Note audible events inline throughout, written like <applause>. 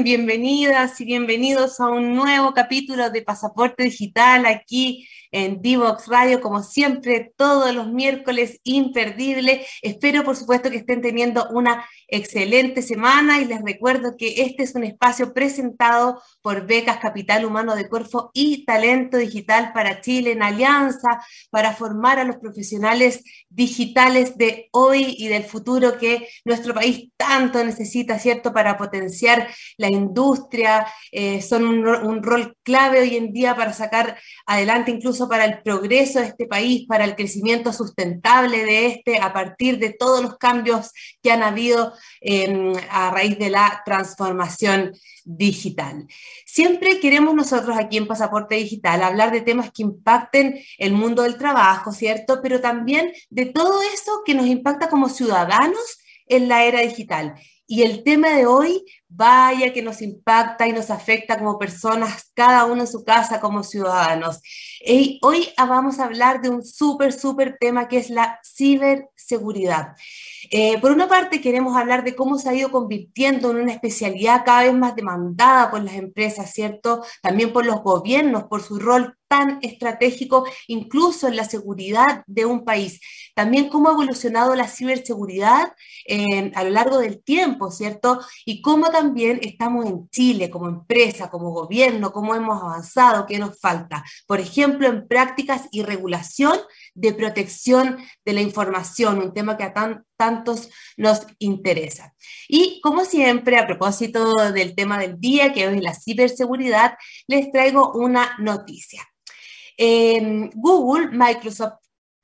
Bienvenidas y bienvenidos a un nuevo capítulo de Pasaporte Digital aquí en Divox Radio, como siempre, todos los miércoles, imperdible. Espero, por supuesto, que estén teniendo una excelente semana y les recuerdo que este es un espacio presentado por Becas Capital Humano de Corfo y Talento Digital para Chile en alianza para formar a los profesionales digitales de hoy y del futuro que nuestro país tanto necesita, ¿cierto?, para potenciar la industria. Eh, son un, rol clave hoy en día para sacar adelante incluso para el progreso de este país, para el crecimiento sustentable de este, a partir de todos los cambios que han habido em, a raíz de la transformación digital. Siempre queremos nosotros aquí en Pasaporte Digital hablar de temas que impacten el mundo del trabajo, ¿cierto? Pero también de todo eso que nos impacta como ciudadanos en la era digital. Y el tema de hoy, vaya que nos impacta y nos afecta como personas, cada uno en su casa como ciudadanos. Y hoy vamos a hablar de un súper, súper tema que es la ciberseguridad. Eh, por una parte, queremos hablar de cómo se ha ido convirtiendo en una especialidad cada vez más demandada por las empresas, ¿cierto? También por los gobiernos, por su rol tan estratégico, incluso en la seguridad de un país. También cómo ha evolucionado la ciberseguridad eh, a lo largo del tiempo, ¿cierto? Y cómo también estamos en Chile como empresa, como gobierno, cómo hemos avanzado, qué nos falta. Por ejemplo, en prácticas y regulación de protección de la información, un tema que a tantos nos interesa. Y como siempre, a propósito del tema del día, que hoy es la ciberseguridad, les traigo una noticia. Google, Microsoft,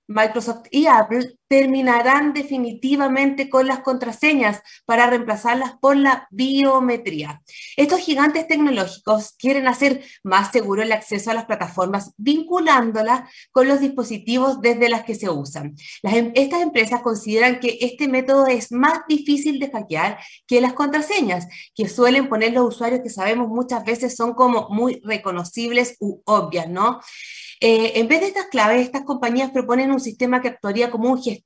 Microsoft y Apple terminarán definitivamente con las contraseñas para reemplazarlas por la biometría. Estos gigantes tecnológicos quieren hacer más seguro el acceso a las plataformas vinculándolas con los dispositivos desde las que se usan. Em, estas empresas consideran que este método es más difícil de hackear que las contraseñas, que suelen poner los usuarios que sabemos muchas veces son como muy reconocibles u obvias, ¿no? Eh, en vez de estas claves, estas compañías proponen un sistema que actuaría como un gestor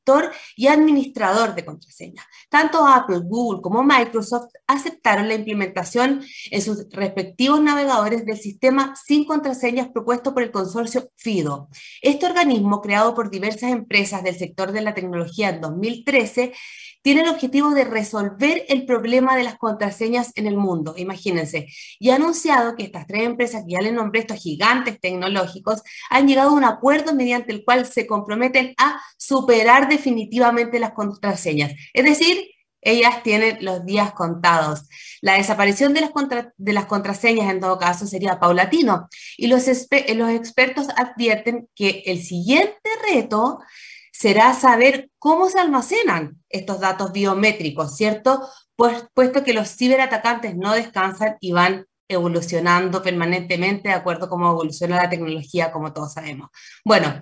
y administrador de contraseñas. Tanto Apple, Google como Microsoft aceptaron la implementación en sus respectivos navegadores del sistema sin contraseñas propuesto por el consorcio FIDO. Este organismo, creado por diversas empresas del sector de la tecnología en 2013, tiene el objetivo de resolver el problema de las contraseñas en el mundo, imagínense, y ha anunciado que estas tres empresas, que ya les nombré estos gigantes tecnológicos, han llegado a un acuerdo mediante el cual se comprometen a superar definitivamente las contraseñas. Es decir, ellas tienen los días contados. La desaparición de las, contraseñas, en todo caso, sería paulatino. Y los expertos advierten que el siguiente reto será saber cómo se almacenan estos datos biométricos, ¿cierto? Pues, puesto que los ciberatacantes no descansan y van evolucionando permanentemente de acuerdo a cómo evoluciona la tecnología, como todos sabemos. Bueno,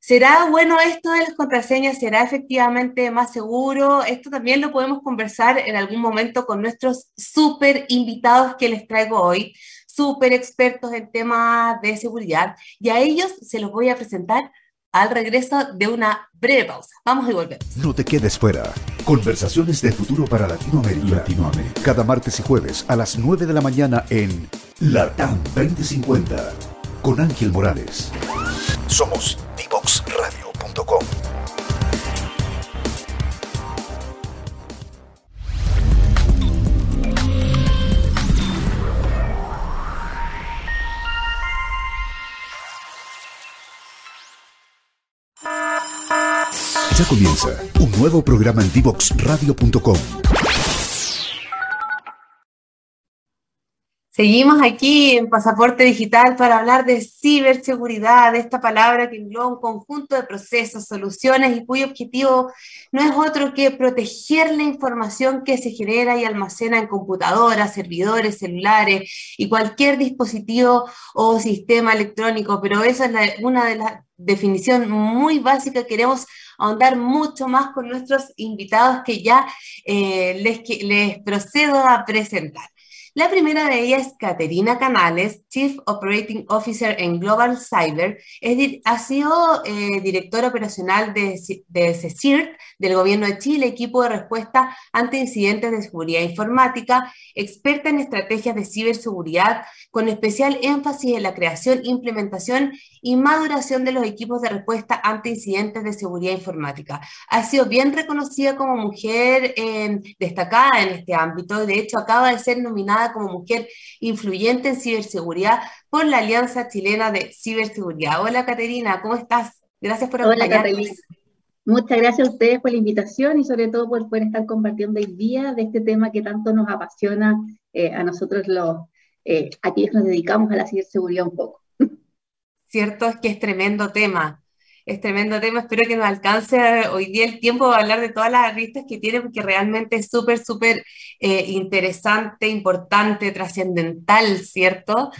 ¿será bueno esto de las contraseñas? ¿Será efectivamente más seguro? Esto también lo podemos conversar en algún momento con nuestros súper invitados que les traigo hoy, súper expertos en temas de seguridad, y a ellos se los voy a presentar al regreso de una breve pausa. Vamos y volvemos. No te quedes fuera. Conversaciones de futuro para Latinoamérica. Latinoamérica. Cada martes y jueves a las 9 de la mañana en Latam 2050 con Ángel Morales. Somos divoxradio.com. comienza un nuevo programa en divoxradio.com. Seguimos aquí en Pasaporte Digital para hablar de ciberseguridad, de esta palabra que engloba un conjunto de procesos, soluciones y cuyo objetivo no es otro que proteger la información que se genera y almacena en computadoras, servidores, celulares y cualquier dispositivo o sistema electrónico. Pero esa es una de las definiciones muy básicas. Queremos ahondar mucho más con nuestros invitados que ya eh, les, les procedo a presentar. La primera de ellas es Caterina Canales, Chief Operating Officer en Global Cyber. Es, ha sido eh, directora operacional de, de CECIRT, del Gobierno de Chile, equipo de respuesta ante incidentes de seguridad informática, experta en estrategias de ciberseguridad, con especial énfasis en la creación, implementación y maduración de los equipos de respuesta ante incidentes de seguridad informática. Ha sido bien reconocida como mujer eh, destacada en este ámbito. De hecho, acaba de ser nominada como mujer influyente en ciberseguridad por la Alianza Chilena de Ciberseguridad. Hola, Caterina, ¿cómo estás? Gracias por acompañarnos. Hola, Muchas gracias a ustedes por la invitación y sobre todo por poder estar compartiendo hoy día de este tema que tanto nos apasiona eh, a nosotros los, eh, aquellos que nos dedicamos a la ciberseguridad un poco. Cierto es que es tremendo tema, es tremendo tema, espero que nos alcance hoy día el tiempo de hablar de todas las aristas que tiene, porque realmente es súper, súper eh, interesante, importante, trascendental, ¿cierto?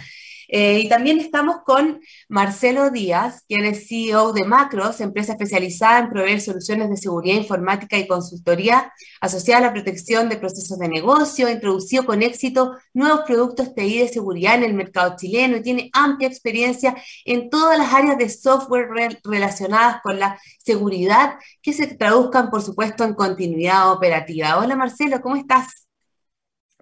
Eh, y también estamos con Marcelo Díaz, quien es CEO de Macros, empresa especializada en proveer soluciones de seguridad informática y consultoría asociada a la protección de procesos de negocio, introducido con éxito nuevos productos TI de seguridad en el mercado chileno y tiene amplia experiencia en todas las áreas de software relacionadas con la seguridad que se traduzcan, por supuesto, en continuidad operativa. Hola Marcelo, ¿cómo estás?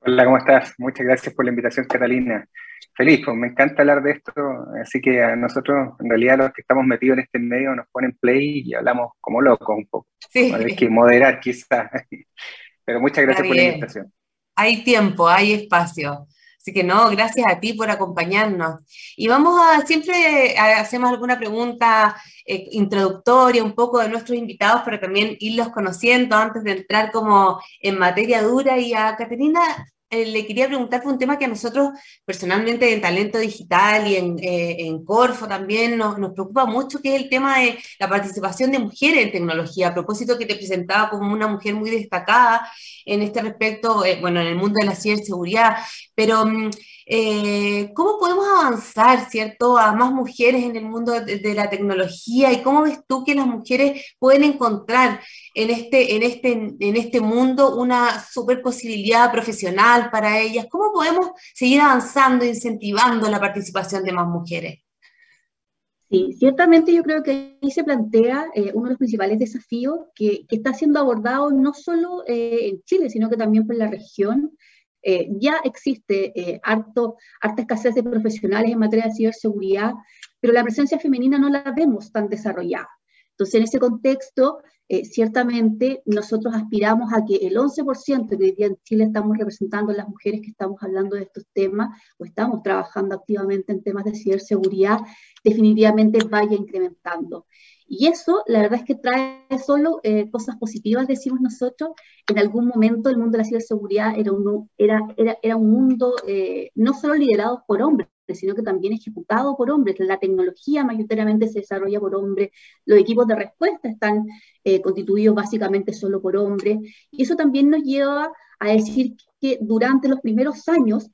Hola, ¿cómo estás? Muchas gracias por la invitación, Catalina feliz, pues me encanta hablar de esto, así que a nosotros, en realidad, los que estamos metidos en este medio nos ponen play y hablamos como locos un poco. Sí. Hay que moderar quizás, <laughs> pero muchas gracias por la invitación. Hay tiempo, hay espacio. Así que no, gracias a ti por acompañarnos. Y vamos a, siempre hacemos alguna pregunta eh, introductoria un poco de nuestros invitados para también irlos conociendo antes de entrar como en materia dura. Y a Caterina, eh, le quería preguntar, fue un tema que a nosotros personalmente en Talento Digital y en, eh, Corfo también nos, preocupa mucho, que es el tema de la participación de mujeres en tecnología. A propósito que te presentaba como una mujer muy destacada en este respecto, eh, bueno, en el mundo de la ciberseguridad, pero... Mm, eh, ¿Cómo podemos avanzar, cierto, a más mujeres en el mundo de, la tecnología y cómo ves tú que las mujeres pueden encontrar en este, en este, en este mundo una super posibilidad profesional para ellas? ¿Cómo podemos seguir avanzando, incentivando la participación de más mujeres? Sí, ciertamente yo creo que ahí se plantea eh, uno de los principales desafíos que, está siendo abordado no solo eh, en Chile, sino que también por la región, eh, ya existe eh, harto, harta escasez de profesionales en materia de ciberseguridad, pero la presencia femenina no la vemos tan desarrollada. Entonces, en ese contexto, eh, ciertamente nosotros aspiramos a que el 11% que hoy día en Chile estamos representando las mujeres que estamos hablando de estos temas o estamos trabajando activamente en temas de ciberseguridad, definitivamente vaya incrementando. Y eso, la verdad es que trae solo eh, cosas positivas, decimos nosotros. En algún momento el mundo de la ciberseguridad era un, era, era, era un mundo eh, no solo liderado por hombres, sino que también ejecutado por hombres. La tecnología mayoritariamente se desarrolla por hombres, los equipos de respuesta están eh, constituidos básicamente solo por hombres. Y eso también nos lleva a decir que durante los primeros años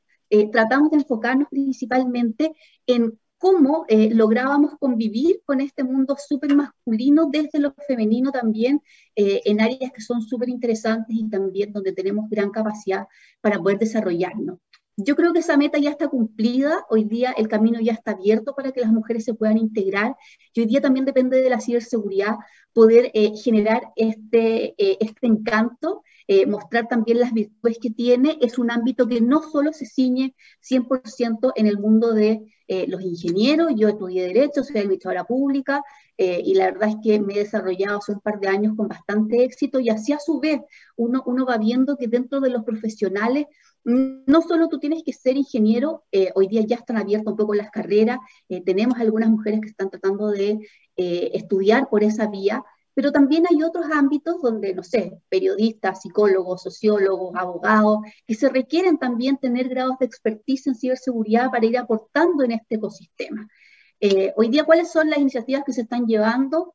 tratamos de enfocarnos principalmente en cómo eh, lográbamos convivir con este mundo súper masculino desde lo femenino también, eh, en áreas que son súper interesantes y también donde tenemos gran capacidad para poder desarrollarnos. Yo creo que esa meta ya está cumplida, hoy día el camino ya está abierto para que las mujeres se puedan integrar y hoy día también depende de la ciberseguridad poder eh, generar este, este encanto eh, mostrar también las virtudes que tiene. Es un ámbito que no solo se ciñe 100% en el mundo de eh, los ingenieros, yo estudié Derecho, soy administradora pública eh, y la verdad es que me he desarrollado hace un par de años con bastante éxito y así a su vez uno, uno va viendo que dentro de los profesionales no solo tú tienes que ser ingeniero, hoy día ya están abiertas un poco las carreras, tenemos algunas mujeres que están tratando de estudiar por esa vía, pero también hay otros ámbitos donde, no sé, periodistas, psicólogos, sociólogos, abogados, que se requieren también tener grados de expertise en ciberseguridad para ir aportando en este ecosistema. Eh, hoy día, ¿cuáles son las iniciativas que se están llevando?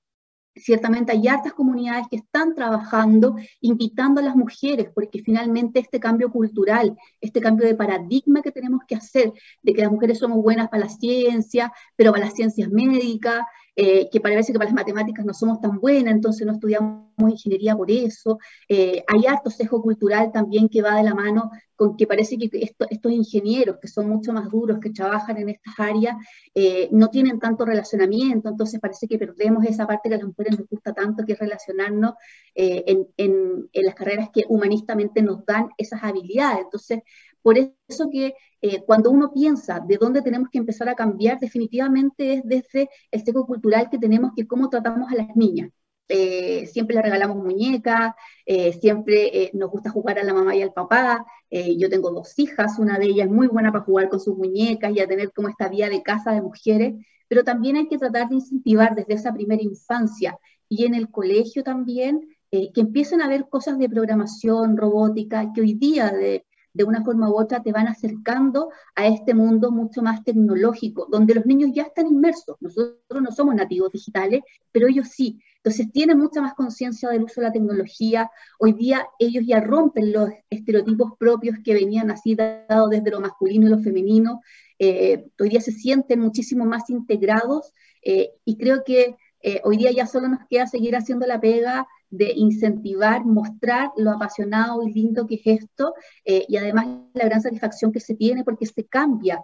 Ciertamente hay hartas comunidades que están trabajando, invitando a las mujeres, porque finalmente este cambio cultural, este cambio de paradigma que tenemos que hacer, de que las mujeres somos buenas para la ciencia, pero para las ciencias médicas, eh, que parece que para las matemáticas no somos tan buenas, entonces no estudiamos ingeniería por eso. Eh, hay harto sesgo cultural también que va de la mano con que parece que estos ingenieros, que son mucho más duros, que trabajan en estas áreas, eh, no tienen tanto relacionamiento, entonces parece que perdemos esa parte que a las mujeres nos gusta tanto, que es relacionarnos en, en las carreras que humanistamente nos dan esas habilidades. Entonces, por eso que eh, cuando uno piensa de dónde tenemos que empezar a cambiar, definitivamente es desde el seco cultural que tenemos, que cómo tratamos a las niñas. Eh, siempre le regalamos muñecas, eh, siempre nos gusta jugar a la mamá y al papá. yo tengo dos hijas, una de ellas es muy buena para jugar con sus muñecas y a tener como esta vía de casa de mujeres, pero también hay que tratar de incentivar desde esa primera infancia y en el colegio también que empiecen a ver cosas de programación, robótica, que hoy día de, de una forma u otra te van acercando a este mundo mucho más tecnológico, donde los niños ya están inmersos. Nosotros no somos nativos digitales, pero ellos sí. Entonces tienen mucha más conciencia del uso de la tecnología. Hoy día ellos ya rompen los estereotipos propios que venían así dados desde lo masculino y lo femenino. Eh, hoy día se sienten muchísimo más integrados eh, y creo que eh, hoy día ya solo nos queda seguir haciendo la pega de incentivar, mostrar lo apasionado y lindo que es esto eh, y además la gran satisfacción que se tiene porque se cambia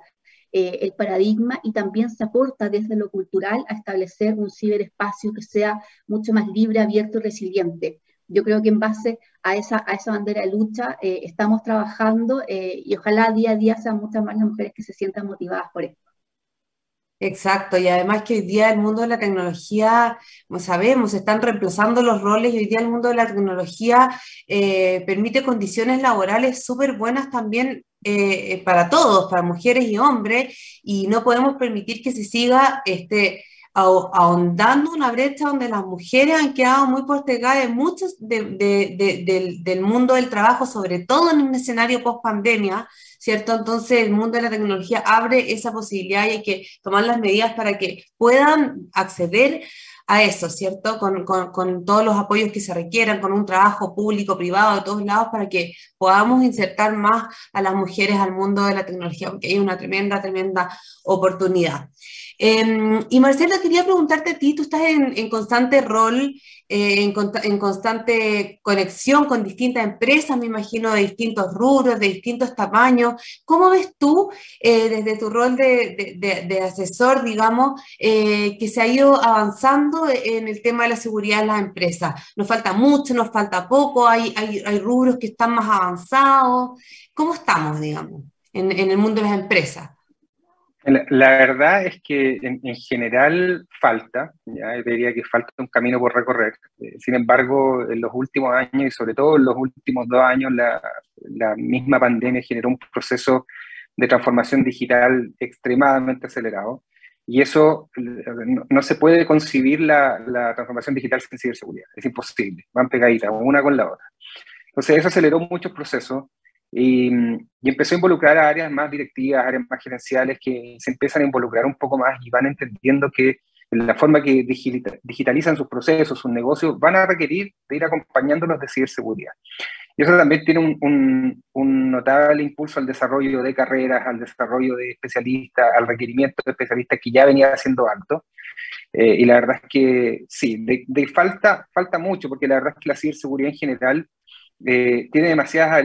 eh, el paradigma y también se aporta desde lo cultural a establecer un ciberespacio que sea mucho más libre, abierto y resiliente. Yo creo que en base a esa, a esa bandera de lucha eh, estamos trabajando y ojalá día a día sean muchas más las mujeres que se sientan motivadas por esto. Exacto, y además que hoy día el mundo de la tecnología, como sabemos, están reemplazando los roles y hoy día el mundo de la tecnología eh, permite condiciones laborales súper buenas también eh, para todos, para mujeres y hombres, y no podemos permitir que se siga este, ahondando una brecha donde las mujeres han quedado muy postergadas en muchos del mundo del trabajo, sobre todo en un escenario post pandemia, ¿cierto? Entonces el mundo de la tecnología abre esa posibilidad y hay que tomar las medidas para que puedan acceder a eso, ¿cierto? Con, con, todos los apoyos que se requieran, con un trabajo público, privado, de todos lados, para que podamos insertar más a las mujeres al mundo de la tecnología, porque hay una tremenda, tremenda oportunidad. Em, y Marcela, quería preguntarte a ti, tú estás en, constante rol, eh, en, constante conexión con distintas empresas, me imagino, de distintos rubros, de distintos tamaños. ¿Cómo ves tú, eh, desde tu rol de, asesor, digamos, eh, que se ha ido avanzando en el tema de la seguridad en las empresas? ¿Nos falta mucho, nos falta poco? ¿Hay, rubros que están más avanzados? ¿Cómo estamos, digamos, en el mundo de las empresas? La, verdad es que en, general falta, ya diría que falta un camino por recorrer. Eh, sin embargo, en los últimos años y sobre todo en los últimos dos años, la, misma pandemia generó un proceso de transformación digital extremadamente acelerado. Y eso no, se puede concebir la, la, transformación digital sin ciberseguridad. Es imposible. Van pegaditas, una con la otra. Entonces, eso aceleró muchos procesos. Y, empezó a involucrar a áreas más directivas, áreas más gerenciales que se empiezan a involucrar un poco más y van entendiendo que la forma que digitalizan sus procesos, sus negocios, van a requerir de ir acompañándolos de ciberseguridad. Y eso también tiene un, un, notable impulso al desarrollo de carreras, al desarrollo de especialistas, al requerimiento de especialistas que ya venía siendo alto. Eh, y la verdad es que sí, de, falta, falta mucho, porque la verdad es que la ciberseguridad en general eh, tiene demasiadas.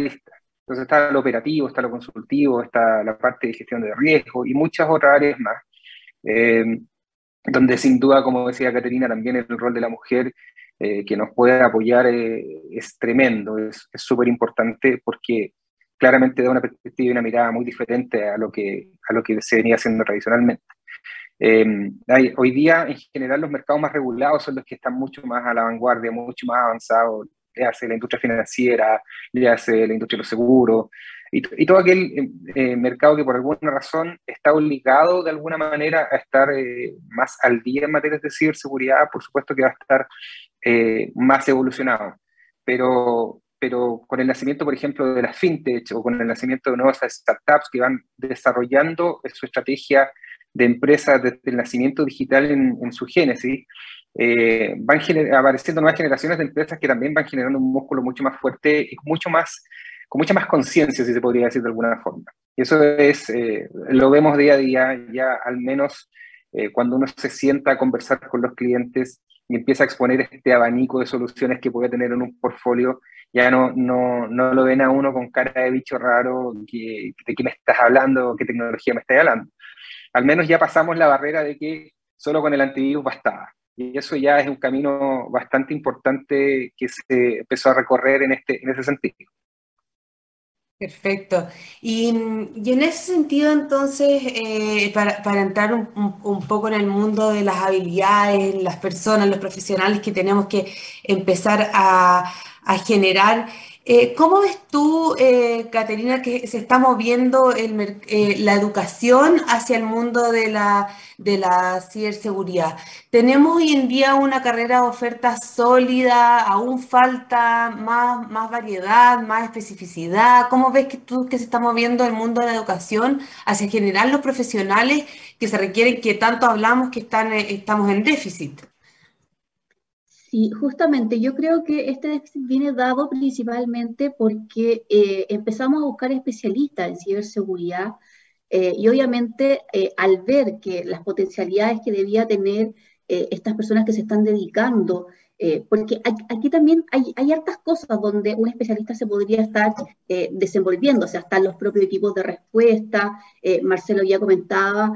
Entonces está lo operativo, está lo consultivo, está la parte de gestión de riesgo y muchas otras áreas más, eh, donde sin duda, como decía Caterina, también el rol de la mujer eh, que nos puede apoyar eh, es tremendo, es súper importante porque claramente da una perspectiva y una mirada muy diferente a lo que, a lo que se venía haciendo tradicionalmente. hoy día, en general, los mercados más regulados son los que están mucho más a la vanguardia, mucho más avanzados, le hace la industria financiera, le hace la industria de los seguros, y, todo aquel eh, eh, mercado que por alguna razón está obligado de alguna manera a estar eh, más al día en materia de ciberseguridad, por supuesto que va a estar más evolucionado. Pero, pero con el nacimiento, por ejemplo, de las fintech o con el nacimiento de nuevas startups que van desarrollando su estrategia de empresas desde el nacimiento digital en, en su génesis, eh, van apareciendo nuevas generaciones de empresas que también van generando un músculo mucho más fuerte y mucho más, con mucha más conciencia, si se podría decir de alguna forma. Y eso es, eh, lo vemos día a día, ya al menos eh, cuando uno se sienta a conversar con los clientes y empieza a exponer este abanico de soluciones que puede tener en un portfolio, ya no, no, no lo ven a uno con cara de bicho raro, que, de qué me estás hablando, qué tecnología me estás hablando. Al menos ya pasamos la barrera de que solo con el antivirus bastaba. Y eso ya es un camino bastante importante que se empezó a recorrer en, este, en ese sentido. Perfecto. Y, en ese sentido, entonces, eh, para, entrar un, poco en el mundo de las habilidades, las personas, los profesionales que tenemos que empezar a, a generar, eh, ¿Cómo ves tú, eh, Caterina, que se está moviendo eh, la educación hacia el mundo de la, de ciberseguridad? ¿Tenemos hoy en día una carrera de oferta sólida? ¿Aún falta más, más variedad, más especificidad? ¿Cómo ves que tú que se está moviendo el mundo de la educación hacia generar los profesionales que se requieren, que tanto hablamos que están, estamos en déficit? Sí, justamente yo creo que este viene dado principalmente porque eh, empezamos a buscar especialistas en ciberseguridad eh, y obviamente eh, al ver que las potencialidades que debía tener estas personas que se están dedicando eh, porque aquí también hay, hay, hartas cosas donde un especialista se podría estar eh, desenvolviendo, o sea, están los propios equipos de respuesta, eh, Marcelo ya comentaba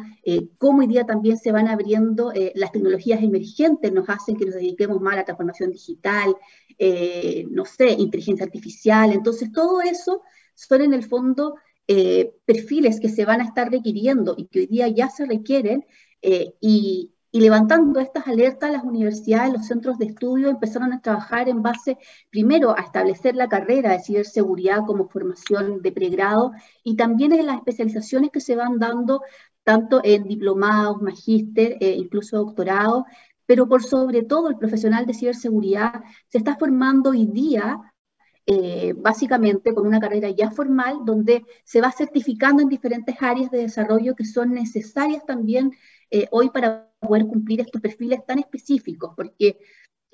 cómo hoy día también se van abriendo las tecnologías emergentes, nos hacen que nos dediquemos más a la transformación digital, no sé, inteligencia artificial, entonces todo eso son en el fondo perfiles que se van a estar requiriendo y que hoy día ya se requieren y, y levantando estas alertas, las universidades, los centros de estudio empezaron a trabajar en base, primero, a establecer la carrera de ciberseguridad como formación de pregrado y también en las especializaciones que se van dando tanto en diplomados, magíster, e incluso doctorado, pero por sobre todo el profesional de ciberseguridad se está formando hoy día eh, básicamente con una carrera ya formal donde se va certificando en diferentes áreas de desarrollo que son necesarias también eh, hoy para poder cumplir estos perfiles tan específicos, porque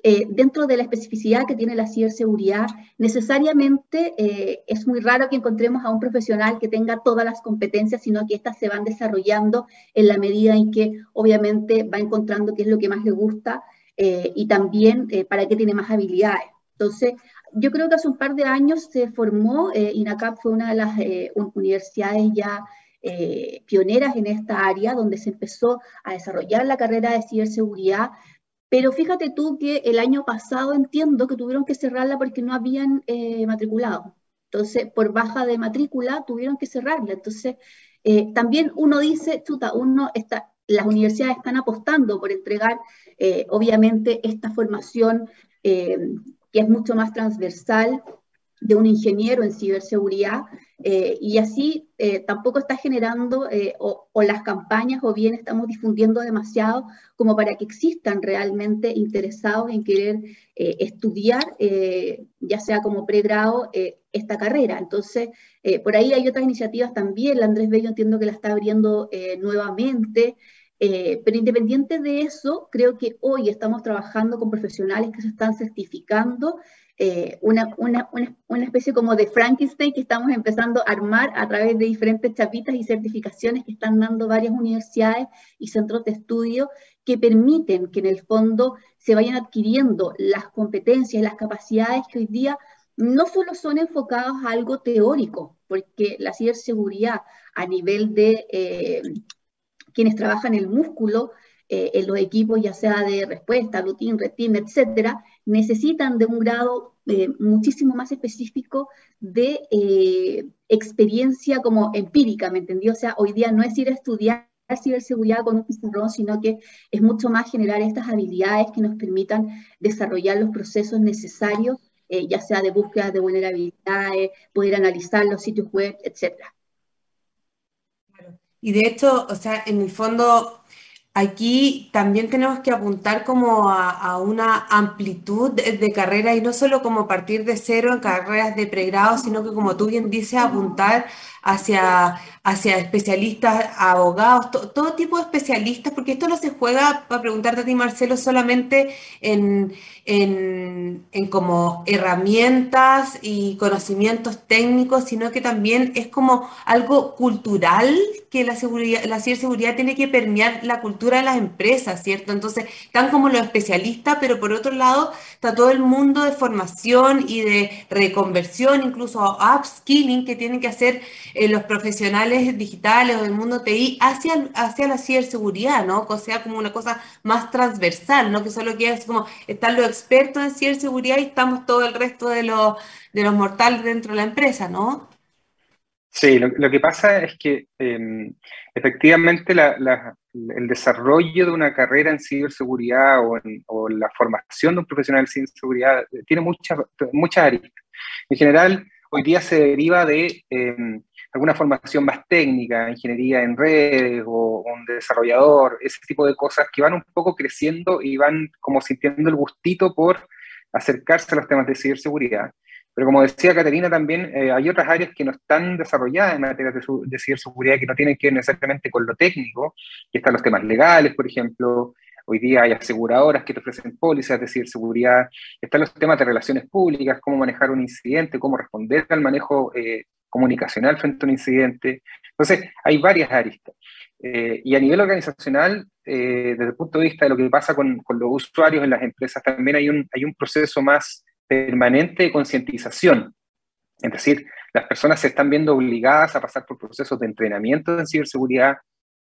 eh, dentro de la especificidad que tiene la ciberseguridad, necesariamente eh, es muy raro que encontremos a un profesional que tenga todas las competencias, sino que éstas se van desarrollando en la medida en que obviamente va encontrando qué es lo que más le gusta y también para qué tiene más habilidades. Entonces, yo creo que hace un par de años se formó, INACAP fue una de las universidades ya eh, pioneras en esta área, donde se empezó a desarrollar la carrera de ciberseguridad. Pero fíjate tú que el año pasado entiendo que tuvieron que cerrarla porque no habían eh, matriculado. Entonces, por baja de matrícula, tuvieron que cerrarla. Entonces, eh, también uno dice, chuta, uno está, las universidades están apostando por entregar, obviamente, esta formación que es mucho más transversal de un ingeniero en ciberseguridad eh, y así eh, tampoco está generando eh, o, las campañas o bien estamos difundiendo demasiado como para que existan realmente interesados en querer estudiar, ya sea como pregrado, esta carrera. Entonces, por ahí hay otras iniciativas también, la Andrés Bello entiendo que la está abriendo nuevamente. pero independiente de eso, creo que hoy estamos trabajando con profesionales que se están certificando eh, una, una, una, especie como de Frankenstein que estamos empezando a armar a través de diferentes chapitas y certificaciones que están dando varias universidades y centros de estudio que permiten que en el fondo se vayan adquiriendo las competencias las capacidades que hoy día no solo son enfocados a algo teórico, porque la ciberseguridad a nivel de eh, quienes trabajan el músculo, eh, en los equipos, ya sea de respuesta, routine, retin, etcétera, necesitan de un grado eh, muchísimo más específico de eh, experiencia como empírica, ¿me entendió? O sea, hoy día no es ir a estudiar ciberseguridad con un pizarrón, sino que es mucho más generar estas habilidades que nos permitan desarrollar los procesos necesarios, eh, ya sea de búsqueda de vulnerabilidades, poder analizar los sitios web, etc. Y de hecho, o sea, en el fondo Aquí también tenemos que apuntar como a, una amplitud de, carrera y no solo como partir de cero en carreras de pregrado, sino que como tú bien dices, apuntar hacia, hacia especialistas, abogados, todo tipo de especialistas, porque esto no se juega, para preguntarte a ti, Marcelo, solamente en, en, en, como herramientas y conocimientos técnicos, sino que también es como algo cultural que la, seguridad, la ciberseguridad tiene que permear la cultura de las empresas, ¿cierto? Entonces, están como los especialistas, pero por otro lado está todo el mundo de formación y de reconversión, incluso upskilling que tienen que hacer eh, los profesionales digitales o del mundo TI hacia, hacia la ciberseguridad, ¿no? O sea, como una cosa más transversal, ¿no? Que solo que es como están los expertos en ciberseguridad y estamos todo el resto de los, de los mortales dentro de la empresa, ¿no? Sí, lo, que pasa es que em, efectivamente el desarrollo de una carrera en ciberseguridad o, la formación de un profesional en ciberseguridad tiene muchas muchas aristas. En general, hoy día se deriva de em, alguna formación más técnica, ingeniería en redes o un desarrollador, ese tipo de cosas que van un poco creciendo y van como sintiendo el gustito por acercarse a los temas de ciberseguridad. Pero como decía Caterina, también eh, hay otras áreas que no están desarrolladas en materia de, ciberseguridad que no tienen que ver necesariamente con lo técnico, que están los temas legales, por ejemplo. Hoy día hay aseguradoras que te ofrecen pólizas de ciberseguridad. Están los temas de relaciones públicas, cómo manejar un incidente, cómo responder al manejo eh, comunicacional frente a un incidente. Entonces, hay varias aristas. Eh, y a nivel organizacional, desde el punto de vista de lo que pasa con, con, los usuarios en las empresas, también hay un, hay un proceso más permanente de concientización. Es decir, las personas se están viendo obligadas a pasar por procesos de entrenamiento en ciberseguridad,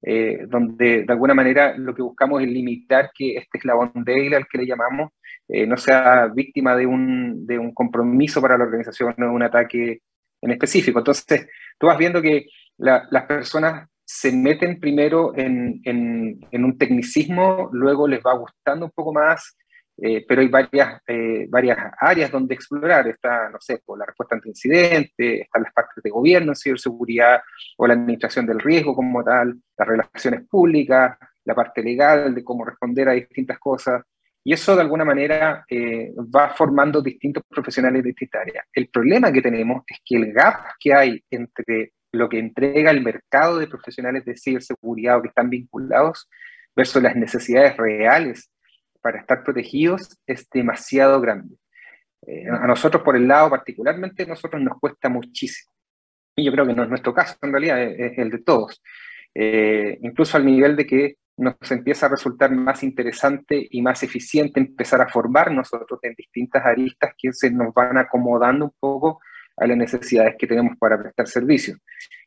eh, donde de alguna manera lo que buscamos es limitar que este eslabón débil al que le llamamos eh, no sea víctima de un, de un compromiso para la organización o de un ataque en específico. Entonces, tú vas viendo que las personas se meten primero en, en, en, un tecnicismo, luego les va gustando un poco más, eh, pero hay varias, eh, varias áreas donde explorar. Está, no sé, por la respuesta ante incidentes, están las partes de gobierno, ciberseguridad o la administración del riesgo como tal, las relaciones públicas, la parte legal de cómo responder a distintas cosas. Y eso de alguna manera eh, va formando distintos profesionales de distintas áreas. El problema que tenemos es que el gap que hay entre lo que entrega el mercado de profesionales de ciberseguridad o que están vinculados versus las necesidades reales para estar protegidos es demasiado grande. Eh, a nosotros, por el lado particularmente, nosotros nos cuesta muchísimo. Y yo creo que no es nuestro caso, en realidad, es, el de todos. Eh, incluso al nivel de que nos empieza a resultar más interesante y más eficiente empezar a formar nosotros en distintas aristas que se nos van acomodando un poco a las necesidades que tenemos para prestar servicios.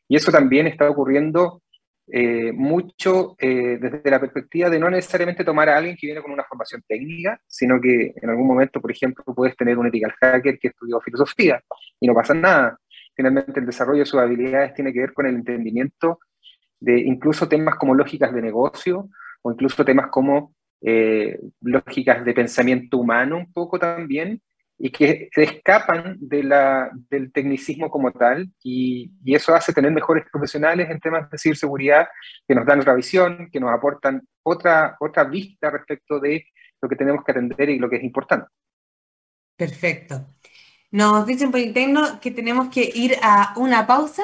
Y eso también está ocurriendo eh, mucho eh, desde la perspectiva de no necesariamente tomar a alguien que viene con una formación técnica, sino que en algún momento, por ejemplo, puedes tener un ethical hacker que estudió filosofía y no pasa nada. Finalmente, el desarrollo de sus habilidades tiene que ver con el entendimiento de incluso temas como lógicas de negocio o incluso temas como eh, lógicas de pensamiento humano un poco también, y que escapan de la, del tecnicismo como tal, y, y, eso hace tener mejores profesionales en temas de ciberseguridad que nos dan otra visión, que nos aportan otra, otra vista respecto de lo que tenemos que atender y lo que es importante. Perfecto. Nos dicen por interno que tenemos que ir a una pausa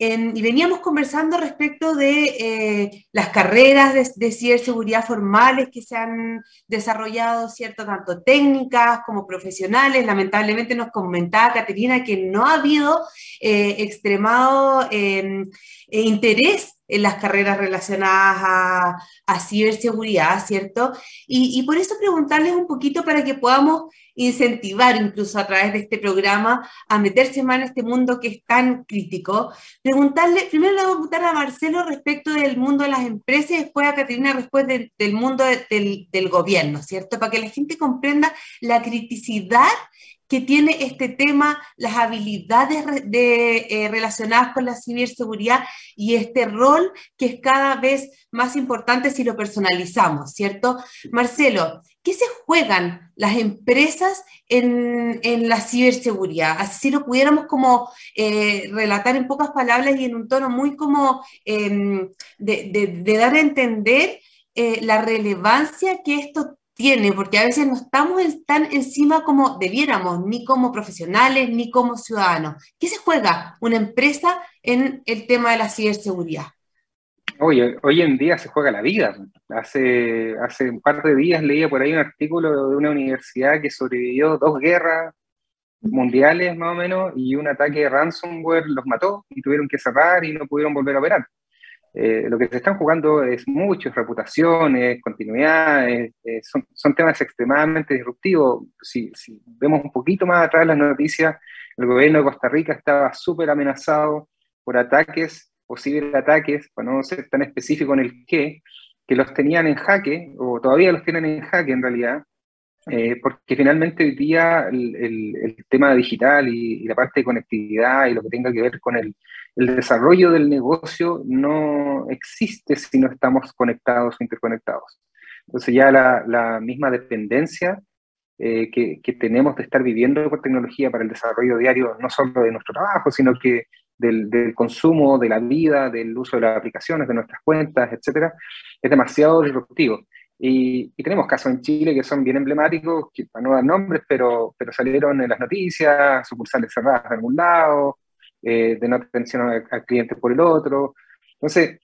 y veníamos conversando respecto de eh, las carreras de, de, ciberseguridad formales que se han desarrollado, ¿cierto? Tanto técnicas como profesionales. Lamentablemente nos comentaba Caterina que no ha habido eh, extremado em, interés en las carreras relacionadas a, ciberseguridad, ¿cierto? Y, y, por eso preguntarles un poquito para que podamos incentivar incluso a través de este programa a meterse más en este mundo que es tan crítico. Preguntarle, primero le voy a preguntar a Marcelo respecto del mundo de las empresas y después a Caterina después del mundo del, del gobierno, ¿cierto? Para que la gente comprenda la criticidad que tiene este tema, las habilidades de, eh, relacionadas con la ciberseguridad y este rol que es cada vez más importante si lo personalizamos, ¿cierto? Marcelo, ¿qué se juegan las empresas en, la ciberseguridad? Así lo pudiéramos como eh, relatar en pocas palabras y en un tono muy como em, de, dar a entender eh, la relevancia que esto tiene, porque a veces no estamos tan encima como debiéramos, ni como profesionales, ni como ciudadanos. ¿Qué se juega una empresa en el tema de la ciberseguridad? Hoy, hoy en día se juega la vida. Hace, hace un par de días leía por ahí un artículo de una universidad que sobrevivió dos guerras mundiales más o menos y un ataque de ransomware los mató y tuvieron que cerrar y no pudieron volver a operar. Eh, lo que se están jugando es mucho, es reputación, es continuidad, son, son, temas extremadamente disruptivos. Si, si, vemos un poquito más atrás las noticias, el gobierno de Costa Rica estaba súper amenazado por ataques o ciberataques, para no ser tan específico en el qué, que los tenían en jaque, o todavía los tienen en jaque en realidad, eh, porque finalmente hoy día el, el, tema digital y, y, la parte de conectividad y lo que tenga que ver con el, el desarrollo del negocio no existe si no estamos conectados o interconectados. Entonces ya la, misma dependencia eh, que, tenemos de estar viviendo con tecnología para el desarrollo diario, no solo de nuestro trabajo, sino que del, consumo, de la vida, del uso de las aplicaciones, de nuestras cuentas, etcétera, es demasiado disruptivo. Y, tenemos casos en Chile que son bien emblemáticos, que, para no dar nombres, pero, pero salieron en las noticias, sucursales cerradas en algún lado, eh, de no atención al, cliente por el otro. Entonces,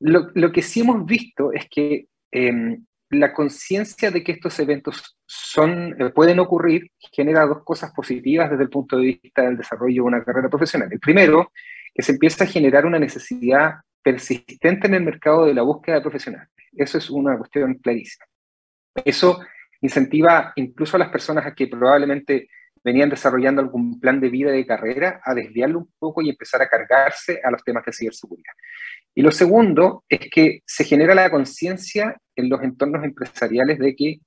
lo, lo, que sí hemos visto es que em, la conciencia de que estos eventos son, eh, pueden ocurrir genera dos cosas positivas desde el punto de vista del desarrollo de una carrera profesional. El primero, que se empieza a generar una necesidad persistente en el mercado de la búsqueda de profesionales. Eso es una cuestión clarísima. Eso incentiva incluso a las personas a que probablemente venían desarrollando algún plan de vida de carrera a desviarlo un poco y empezar a cargarse a los temas de ciberseguridad. Y lo segundo es que se genera la conciencia en los entornos empresariales de que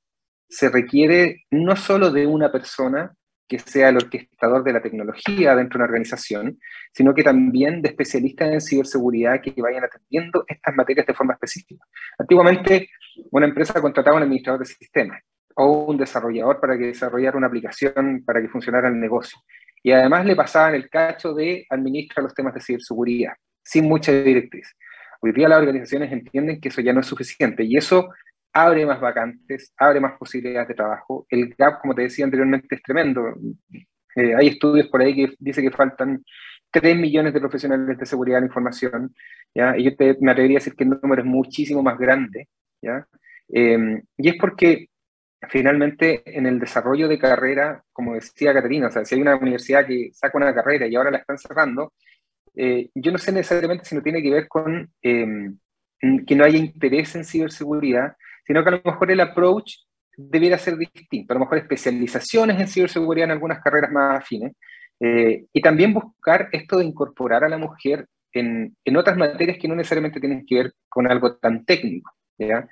se requiere no solo de una persona que sea el orquestador de la tecnología dentro de una organización, sino que también de especialistas en ciberseguridad que vayan atendiendo estas materias de forma específica. Antiguamente, una empresa contrataba a un administrador de sistemas o un desarrollador para que desarrollara una aplicación para que funcionara el negocio. Y además le pasaban el cacho de administrar los temas de ciberseguridad, sin mucha directriz. Hoy día las organizaciones entienden que eso ya no es suficiente y eso abre más vacantes, abre más posibilidades de trabajo. El gap, como te decía anteriormente, es tremendo. Eh, hay estudios por ahí que dicen que faltan 3 millones de profesionales de seguridad de la información, ¿ya? y yo te, me atrevería a decir que el número es muchísimo más grande, ¿ya? Eh, y es porque finalmente en el desarrollo de carrera, como decía Caterina, o sea, si hay una universidad que saca una carrera y ahora la están cerrando, eh, yo no sé necesariamente si no tiene que ver con em, que no haya interés en ciberseguridad, sino que a lo mejor el approach debiera ser distinto, a lo mejor especializaciones en ciberseguridad en algunas carreras más afines, eh, y también buscar esto de incorporar a la mujer en, en, otras materias que no necesariamente tienen que ver con algo tan técnico. ¿ya?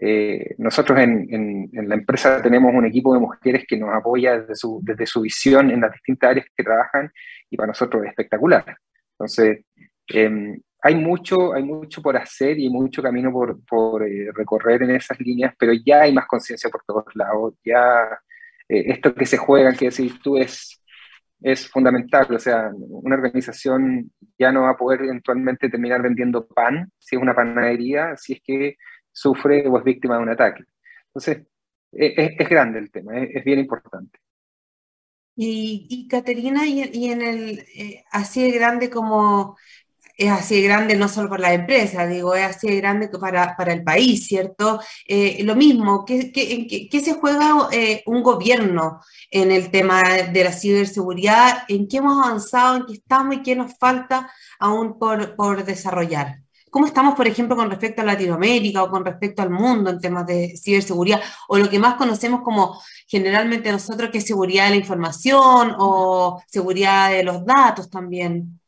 Eh, nosotros en, la empresa tenemos un equipo de mujeres que nos apoya desde su, desde su visión en las distintas áreas que trabajan y para nosotros es espectacular. Entonces, em, hay, mucho, hay mucho por hacer y mucho camino por, eh, recorrer en esas líneas, pero ya hay más conciencia por todos lados. Ya eh, esto que se juega, que decís tú, es, es fundamental. O sea, una organización ya no va a poder eventualmente terminar vendiendo pan, si es una panadería, si es que sufre o es víctima de un ataque. Entonces, e, es, grande el tema, es, bien importante. Y, y Caterina, y, en el, eh, así de grande como es así de grande no solo para la empresa, digo, es así de grande para, para el país, ¿cierto? Eh, lo mismo, ¿qué, qué, qué se juega eh, un gobierno en el tema de la ciberseguridad? ¿En qué hemos avanzado? ¿En qué estamos y qué nos falta aún por, por desarrollar? cómo estamos, por ejemplo, con respecto a Latinoamérica o con respecto al mundo en temas de ciberseguridad, o lo que más conocemos como generalmente nosotros que es seguridad de la información o seguridad de los datos también.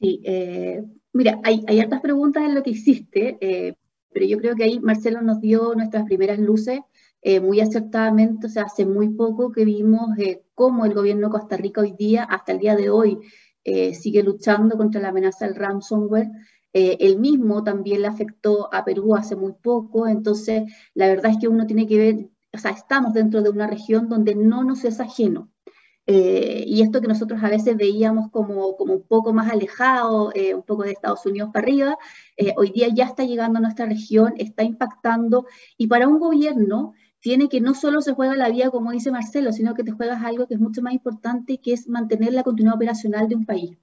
Sí, eh, mira, hay, hay hartas preguntas en lo que hiciste, eh, pero yo creo que ahí Marcelo nos dio nuestras primeras luces eh, muy acertadamente, o sea, hace muy poco que vimos eh, cómo el gobierno de Costa Rica hoy día, hasta el día de hoy, sigue luchando contra la amenaza del ransomware. el mismo también le afectó a Perú hace muy poco, entonces la verdad es que uno tiene que ver, o sea, estamos dentro de una región donde no nos es ajeno. Y esto que nosotros a veces veíamos como, como un poco más alejado, un poco de Estados Unidos para arriba, hoy día ya está llegando a nuestra región, está impactando, y para un gobierno tiene que no solo se juega la vida, como dice Marcelo, sino que te juegas algo que es mucho más importante, que es mantener la continuidad operacional de un país.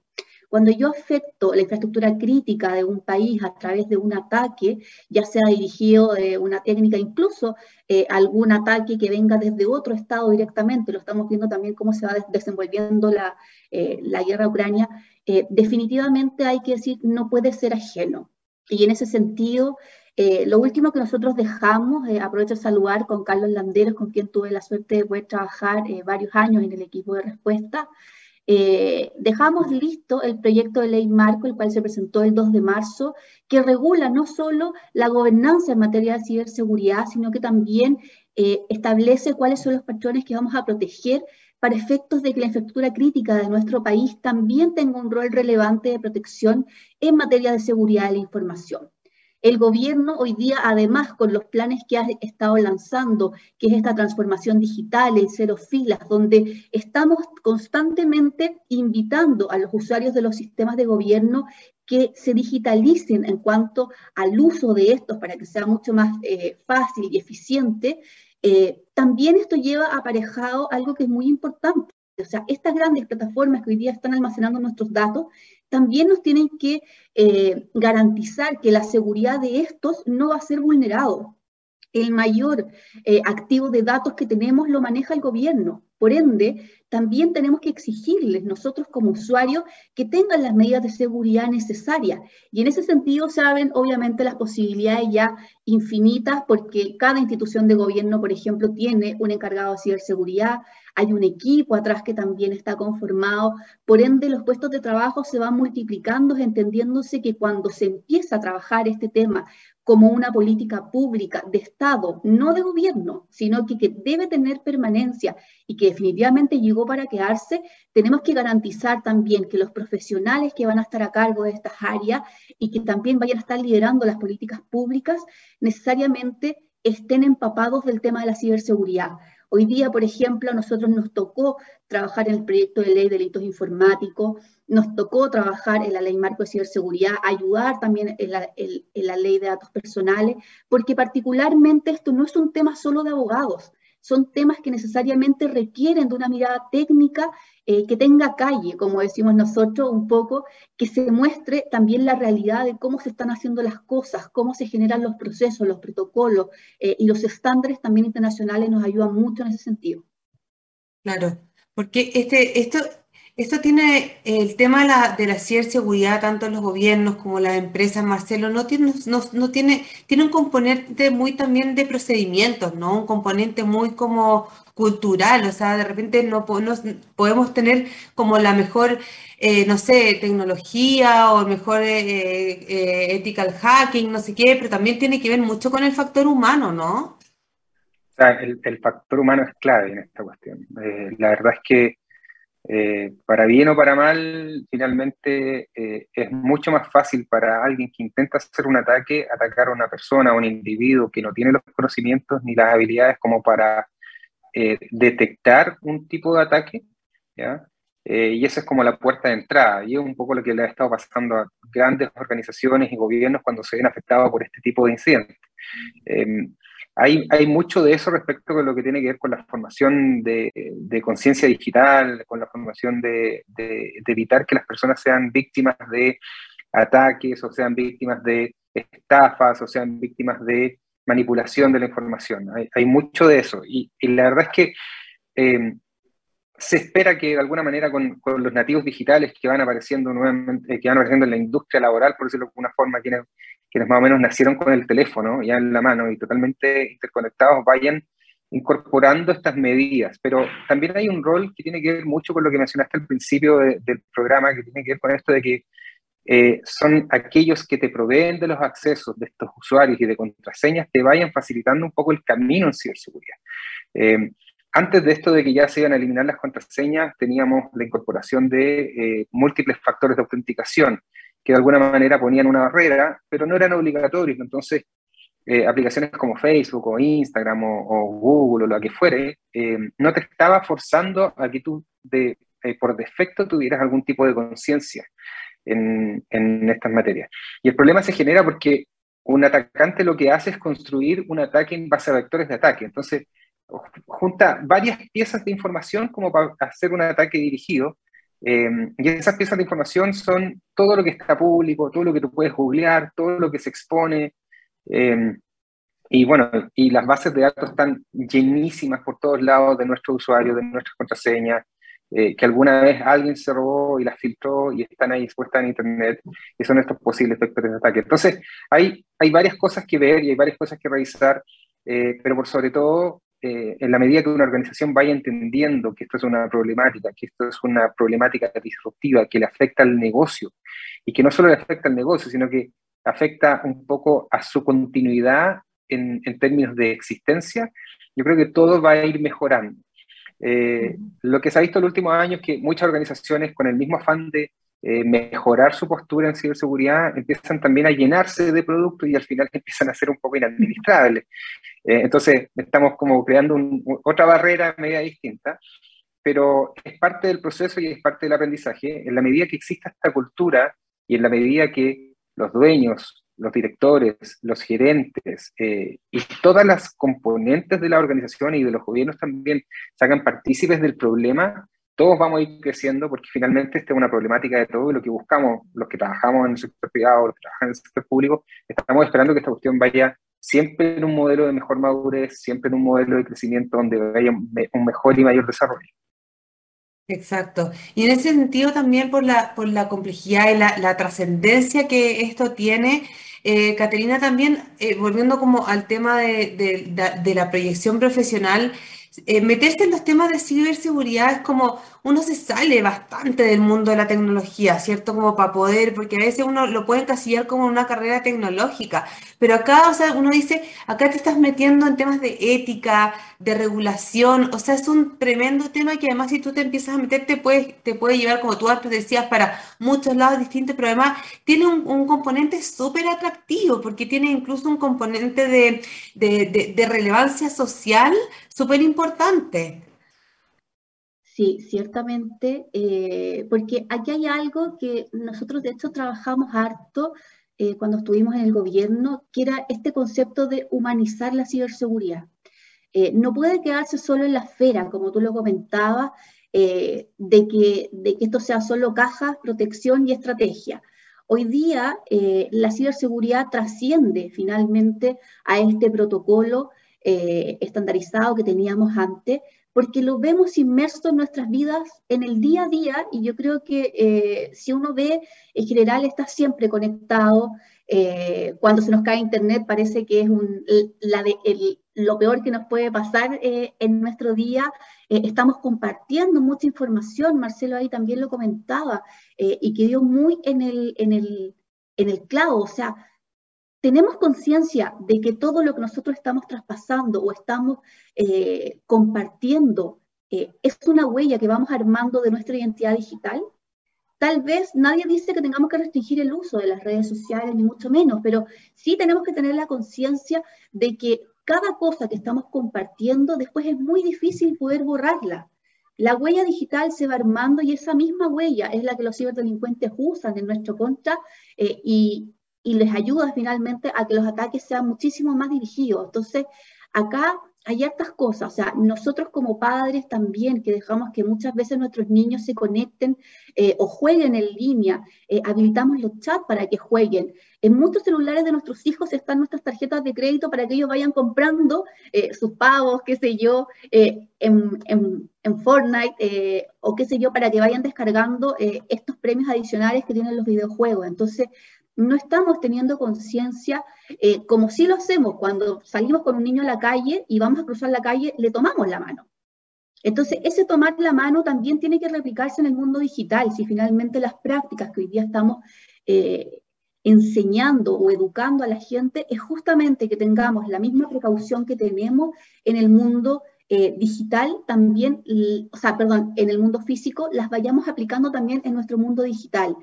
Cuando yo afecto la infraestructura crítica de un país a través de un ataque, ya sea dirigido de una técnica, incluso eh, algún ataque que venga desde otro estado directamente, lo estamos viendo también cómo se va desenvolviendo la, eh, la guerra ucrania, eh, definitivamente hay que decir, no puede ser ajeno. Y en ese sentido, eh, lo último que nosotros dejamos, eh, aprovecho de saludar con Carlos Landeros, con quien tuve la suerte de poder trabajar eh, varios años en el equipo de respuesta. Dejamos listo el proyecto de ley marco, el cual se presentó el 2 de marzo, que regula no solo la gobernanza en materia de ciberseguridad, sino que también establece cuáles son los patrones que vamos a proteger para efectos de que la infraestructura crítica de nuestro país también tenga un rol relevante de protección en materia de seguridad de la información. El gobierno hoy día, además, con los planes que ha estado lanzando, que es esta transformación digital, el cero filas, donde estamos constantemente invitando a los usuarios de los sistemas de gobierno que se digitalicen en cuanto al uso de estos para que sea mucho más eh, fácil y eficiente, eh, también esto lleva aparejado algo que es muy importante. O sea, estas grandes plataformas que hoy día están almacenando nuestros datos también nos tienen que eh, garantizar que la seguridad de estos no va a ser vulnerado. El mayor eh, activo de datos que tenemos lo maneja el gobierno. Por ende, también tenemos que exigirles nosotros como usuarios que tengan las medidas de seguridad necesarias. Y en ese sentido saben obviamente las posibilidades ya infinitas porque cada institución de gobierno, por ejemplo, tiene un encargado de ciberseguridad, hay un equipo atrás que también está conformado, por ende los puestos de trabajo se van multiplicando, entendiéndose que cuando se empieza a trabajar este tema como una política pública de Estado, no de gobierno, sino que, debe tener permanencia y que definitivamente llegó para quedarse, tenemos que garantizar también que los profesionales que van a estar a cargo de estas áreas y que también vayan a estar liderando las políticas públicas necesariamente estén empapados del tema de la ciberseguridad. Hoy día, por ejemplo, a nosotros nos tocó trabajar en el proyecto de ley de delitos informáticos, nos tocó trabajar en la ley marco de ciberseguridad, ayudar también en la, en la ley de datos personales, porque particularmente esto no es un tema solo de abogados, son temas que necesariamente requieren de una mirada técnica eh, que tenga calle, como decimos nosotros, un poco, que se muestre también la realidad de cómo se están haciendo las cosas, cómo se generan los procesos, los protocolos eh, y los estándares también internacionales nos ayudan mucho en ese sentido. Claro, porque este, esto, esto tiene el tema de la, de la ciberseguridad, tanto en los gobiernos como las empresas, Marcelo, no tiene, no, tiene, tiene un componente muy también de procedimientos, ¿no? Un componente muy como cultural, o sea, de repente no, podemos tener como la mejor, eh, no sé, tecnología o mejor eh, eh, hacking, no sé qué, pero también tiene que ver mucho con el factor humano, ¿no? O sea, el, el factor humano es clave en esta cuestión. la verdad es que eh, para bien o para mal, finalmente eh, es mucho más fácil para alguien que intenta hacer un ataque, atacar a una persona, a un individuo que no tiene los conocimientos ni las habilidades como para eh, detectar un tipo de ataque, ¿ya? y esa es como la puerta de entrada, y es un poco lo que le ha estado pasando a grandes organizaciones y gobiernos cuando se ven afectados por este tipo de incidentes. Em, hay, mucho de eso respecto con lo que tiene que ver con la formación de, conciencia digital, con la formación de, evitar que las personas sean víctimas de ataques o sean víctimas de estafas o sean víctimas de manipulación de la información. Hay, mucho de eso. Y, la verdad es que em, se espera que de alguna manera con, los nativos digitales que van apareciendo nuevamente, que van apareciendo en la industria laboral, por decirlo de alguna forma, quienes, quienes más o menos nacieron con el teléfono ya en la mano y totalmente interconectados, vayan incorporando estas medidas. Pero también hay un rol que tiene que ver mucho con lo que mencionaste al principio del programa, que tiene que ver con esto de que eh, son aquellos que te proveen de los accesos de estos usuarios y de contraseñas, te vayan facilitando un poco el camino en ciberseguridad. Eh, antes de esto de que ya se iban a eliminar las contraseñas, teníamos la incorporación de eh, múltiples factores de autenticación de alguna manera ponían una barrera, pero no eran obligatorios. Entonces, eh, aplicaciones como Facebook o Instagram o, Google o lo que fuere, eh, no te estaba forzando a que tú de, por defecto tuvieras algún tipo de conciencia en, en estas materias. Y el problema se genera porque un atacante lo que hace es construir un ataque en base a vectores de ataque. Entonces, junta varias piezas de información como para hacer un ataque dirigido. Eh, y esas piezas de información son todo lo que está público, todo lo que tú puedes googlear, todo lo que se expone. Eh, y bueno, y las bases de datos están llenísimas por todos lados de nuestros usuarios, de nuestras contraseñas, eh, que alguna vez alguien se robó y las filtró y están ahí expuestas en Internet, y son estos posibles vectores de ataque. Entonces, hay, hay varias cosas que ver y hay varias cosas que revisar, pero por sobre todo eh, en la medida que una organización vaya entendiendo que esto es una problemática, que esto es una problemática disruptiva, que le afecta al negocio, y que no solo le afecta al negocio, sino que afecta un poco a su continuidad en, términos de existencia, yo creo que todo va a ir mejorando. Eh, lo que se ha visto en los últimos años es que muchas organizaciones, con el mismo afán de eh, mejorar su postura en ciberseguridad, empiezan también a llenarse de productos y al final <laughs> empiezan a ser un poco inadministrables. Eh, entonces, estamos como creando otra barrera media distinta, pero es parte del proceso y es parte del aprendizaje. En la medida que exista esta cultura y en la medida que los dueños, los directores, los gerentes eh, y todas las componentes de la organización y de los gobiernos también se hagan partícipes del problema, todos vamos a ir creciendo porque finalmente esta es una problemática de todo y lo que buscamos, los que trabajamos en el sector privado, los que trabajan en el sector público, estamos esperando que esta cuestión vaya siempre en un modelo de mejor madurez, siempre en un modelo de crecimiento donde haya un mejor y mayor desarrollo. Exacto. Y en ese sentido también por la, por la complejidad y la, trascendencia que esto tiene, eh, Caterina, también eh, volviendo como al tema de, de la proyección profesional, eh, meterse en los temas de ciberseguridad es como uno se sale bastante del mundo de la tecnología, ¿cierto? Como para poder, porque a veces uno lo puede encasillar como una carrera tecnológica, pero acá, o sea, uno dice, acá te estás metiendo en temas de ética, de regulación, o sea, es un tremendo tema que además si tú te empiezas a meter te puede, te puede llevar, como tú antes decías, para muchos lados distintos, pero además tiene un, componente súper atractivo, porque tiene incluso un componente de, de relevancia social súper importante. Sí, ciertamente, eh, porque aquí hay algo que nosotros de hecho trabajamos harto eh, cuando estuvimos en el gobierno, que era este concepto de humanizar la ciberseguridad. Eh, no puede quedarse solo en la esfera, como tú lo comentabas, de, que, de que esto sea solo cajas, protección y estrategia. Hoy día la ciberseguridad trasciende finalmente a este protocolo estandarizado que teníamos antes, porque lo vemos inmerso en nuestras vidas en el día a día y yo creo que eh, si uno ve, en general está siempre conectado. Eh, cuando se nos cae internet parece que es la lo peor que nos puede pasar eh, en nuestro día. estamos compartiendo mucha información, Marcelo ahí también lo comentaba, y que dio muy en el, en, el, en el clavo. O sea, tenemos conciencia de que todo lo que nosotros estamos traspasando o estamos eh, compartiendo eh, es una huella que vamos armando de nuestra identidad digital. Tal vez nadie dice que tengamos que restringir el uso de las redes sociales, ni mucho menos, pero sí tenemos que tener la conciencia de que cada cosa que estamos compartiendo después es muy difícil poder borrarla. La huella digital se va armando y esa misma huella es la que los ciberdelincuentes usan en nuestro contra eh, y, y les ayuda finalmente a que los ataques sean muchísimo más dirigidos. Entonces, acá hay hartas cosas, o sea, nosotros como padres también, que dejamos que muchas veces nuestros niños se conecten eh, o jueguen en línea, eh, habilitamos los chats para que jueguen. En muchos celulares de nuestros hijos están nuestras tarjetas de crédito para que ellos vayan comprando eh, sus pagos, qué sé yo, eh, en, en, Fortnite o qué sé yo, para que vayan descargando estos premios adicionales que tienen los videojuegos. Entonces, no estamos teniendo conciencia, como si lo hacemos cuando salimos con un niño a la calle y vamos a cruzar la calle, le tomamos la mano. Entonces, ese tomar la mano también tiene que replicarse en el mundo digital, si finalmente las prácticas que hoy día estamos enseñando o educando a la gente es justamente que tengamos la misma precaución que tenemos en el mundo eh, digital, también, o sea, perdón, en el mundo físico, las vayamos aplicando también en nuestro mundo digital.